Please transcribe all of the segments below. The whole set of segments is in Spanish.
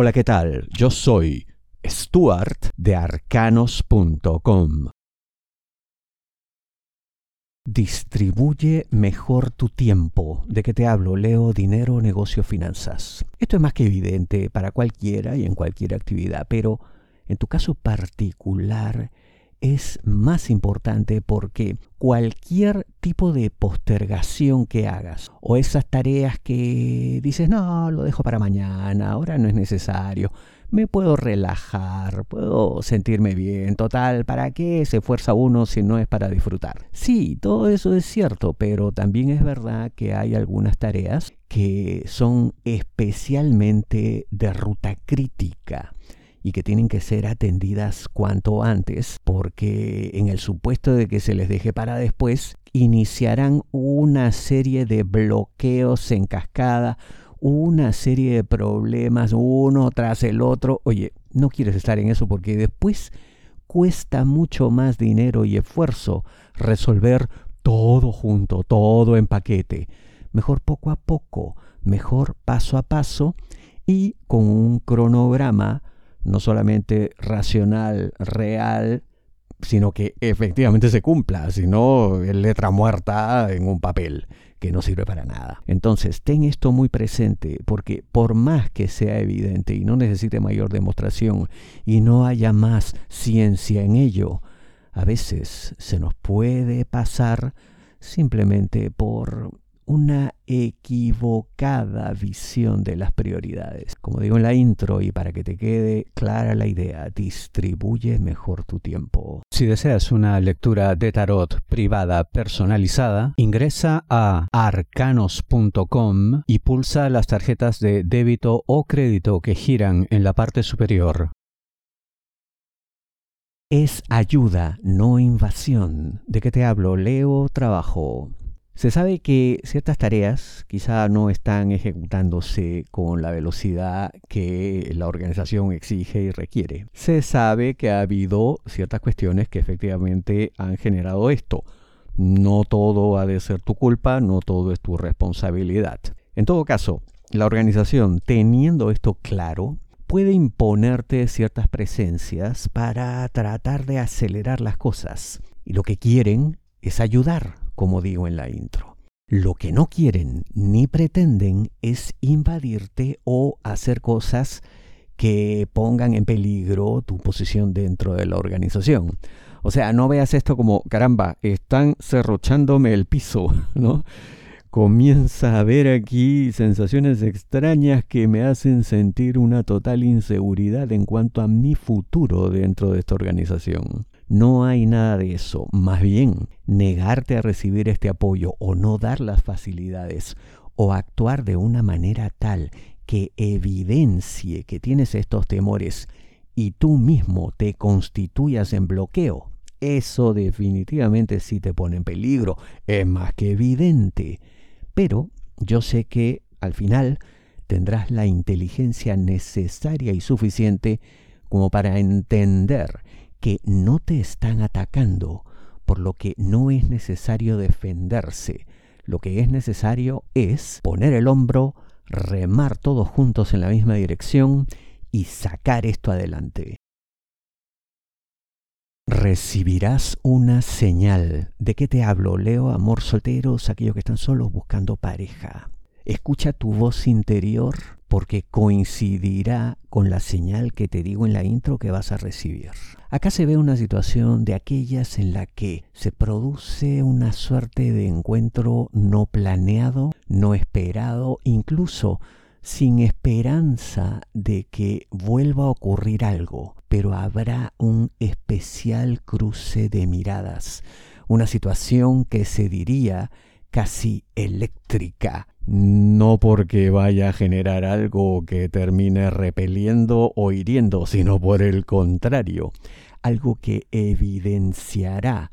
Hola, ¿qué tal? Yo soy Stuart de arcanos.com. Distribuye mejor tu tiempo. ¿De qué te hablo? Leo dinero, negocio, finanzas. Esto es más que evidente para cualquiera y en cualquier actividad, pero en tu caso particular es más importante porque cualquier tipo de postergación que hagas o esas tareas que dices, no, lo dejo para mañana, ahora no es necesario, me puedo relajar, puedo sentirme bien, total, ¿para qué se esfuerza uno si no es para disfrutar? Sí, todo eso es cierto, pero también es verdad que hay algunas tareas que son especialmente de ruta crítica y que tienen que ser atendidas cuanto antes, porque en el supuesto de que se les deje para después, iniciarán una serie de bloqueos en cascada, una serie de problemas uno tras el otro. Oye, no quieres estar en eso porque después cuesta mucho más dinero y esfuerzo resolver todo junto, todo en paquete. Mejor poco a poco, mejor paso a paso y con un cronograma no solamente racional, real, sino que efectivamente se cumpla, sino letra muerta en un papel que no sirve para nada. Entonces, ten esto muy presente, porque por más que sea evidente y no necesite mayor demostración y no haya más ciencia en ello, a veces se nos puede pasar simplemente por una equivocada visión de las prioridades. Como digo en la intro y para que te quede clara la idea, distribuye mejor tu tiempo. Si deseas una lectura de tarot privada personalizada, ingresa a arcanos.com y pulsa las tarjetas de débito o crédito que giran en la parte superior. Es ayuda, no invasión. ¿De qué te hablo? Leo trabajo. Se sabe que ciertas tareas quizá no están ejecutándose con la velocidad que la organización exige y requiere. Se sabe que ha habido ciertas cuestiones que efectivamente han generado esto. No todo ha de ser tu culpa, no todo es tu responsabilidad. En todo caso, la organización, teniendo esto claro, puede imponerte ciertas presencias para tratar de acelerar las cosas. Y lo que quieren es ayudar, como digo en la intro. Lo que no quieren ni pretenden es invadirte o hacer cosas que pongan en peligro tu posición dentro de la organización. O sea, no veas esto como, caramba, están cerrochándome el piso, ¿no? Comienza a haber aquí sensaciones extrañas que me hacen sentir una total inseguridad en cuanto a mi futuro dentro de esta organización. No hay nada de eso. Más bien, negarte a recibir este apoyo o no dar las facilidades o actuar de una manera tal que evidencie que tienes estos temores y tú mismo te constituyas en bloqueo, eso definitivamente sí te pone en peligro, es más que evidente. Pero yo sé que al final tendrás la inteligencia necesaria y suficiente como para entender que no te están atacando, por lo que no es necesario defenderse. Lo que es necesario es poner el hombro, remar todos juntos en la misma dirección y sacar esto adelante. Recibirás una señal. ¿De qué te hablo? Leo, amor solteros, aquellos que están solos buscando pareja. Escucha tu voz interior porque coincidirá con la señal que te digo en la intro que vas a recibir. Acá se ve una situación de aquellas en la que se produce una suerte de encuentro no planeado, no esperado, incluso sin esperanza de que vuelva a ocurrir algo, pero habrá un especial cruce de miradas, una situación que se diría casi eléctrica, no porque vaya a generar algo que termine repeliendo o hiriendo, sino por el contrario, algo que evidenciará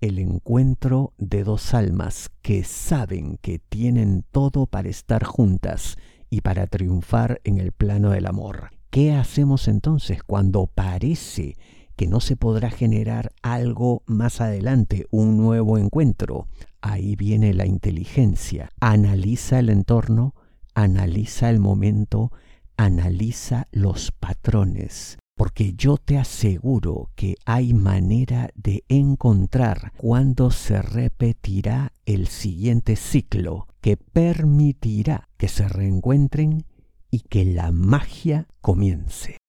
el encuentro de dos almas que saben que tienen todo para estar juntas y para triunfar en el plano del amor. ¿Qué hacemos entonces cuando parece que no se podrá generar algo más adelante, un nuevo encuentro? Ahí viene la inteligencia. Analiza el entorno, analiza el momento, analiza los patrones, porque yo te aseguro que hay manera de encontrar cuándo se repetirá el siguiente ciclo que permitirá que se reencuentren y que la magia comience.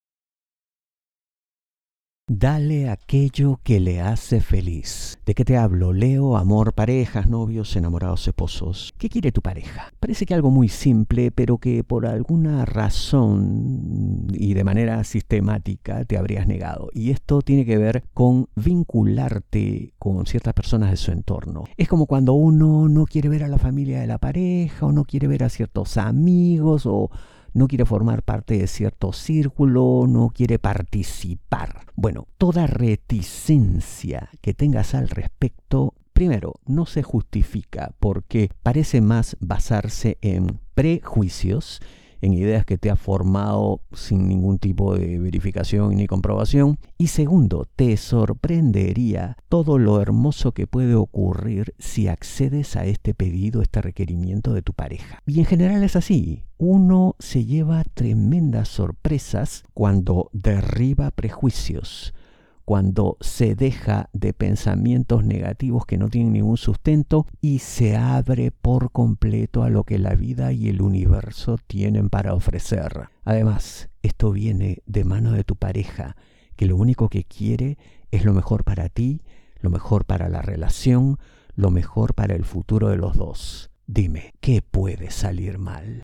Dale aquello que le hace feliz. ¿De qué te hablo? Leo, amor, parejas, novios, enamorados, esposos. ¿Qué quiere tu pareja? Parece que algo muy simple, pero que por alguna razón y de manera sistemática te habrías negado. Y esto tiene que ver con vincularte con ciertas personas de su entorno. Es como cuando uno no quiere ver a la familia de la pareja o no quiere ver a ciertos amigos o no quiere formar parte de cierto círculo, no quiere participar. Bueno, toda reticencia que tengas al respecto, primero, no se justifica porque parece más basarse en prejuicios en ideas que te ha formado sin ningún tipo de verificación ni comprobación. Y segundo, te sorprendería todo lo hermoso que puede ocurrir si accedes a este pedido, este requerimiento de tu pareja. Y en general es así. Uno se lleva tremendas sorpresas cuando derriba prejuicios cuando se deja de pensamientos negativos que no tienen ningún sustento y se abre por completo a lo que la vida y el universo tienen para ofrecer. Además, esto viene de mano de tu pareja, que lo único que quiere es lo mejor para ti, lo mejor para la relación, lo mejor para el futuro de los dos. Dime, ¿qué puede salir mal?